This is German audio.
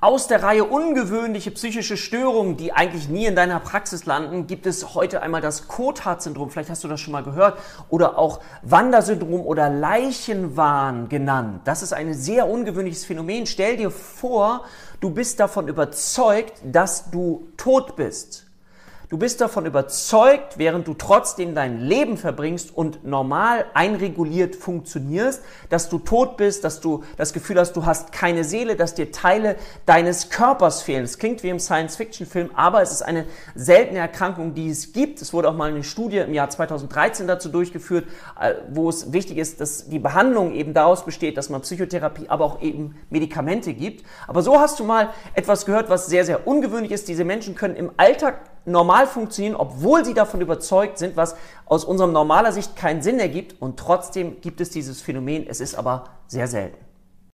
Aus der Reihe ungewöhnliche psychische Störungen, die eigentlich nie in deiner Praxis landen, gibt es heute einmal das Cotard-Syndrom, vielleicht hast du das schon mal gehört, oder auch Wandersyndrom oder Leichenwahn genannt. Das ist ein sehr ungewöhnliches Phänomen. Stell dir vor, du bist davon überzeugt, dass du tot bist. Du bist davon überzeugt, während du trotzdem dein Leben verbringst und normal einreguliert funktionierst, dass du tot bist, dass du das Gefühl hast, du hast keine Seele, dass dir Teile deines Körpers fehlen. Es klingt wie im Science-Fiction-Film, aber es ist eine seltene Erkrankung, die es gibt. Es wurde auch mal eine Studie im Jahr 2013 dazu durchgeführt, äh, wo es wichtig ist, dass die Behandlung eben daraus besteht, dass man Psychotherapie, aber auch eben Medikamente gibt. Aber so hast du mal etwas gehört, was sehr, sehr ungewöhnlich ist. Diese Menschen können im Alltag normal funktionieren, obwohl sie davon überzeugt sind, was aus unserer normaler Sicht keinen Sinn ergibt. Und trotzdem gibt es dieses Phänomen. Es ist aber sehr selten.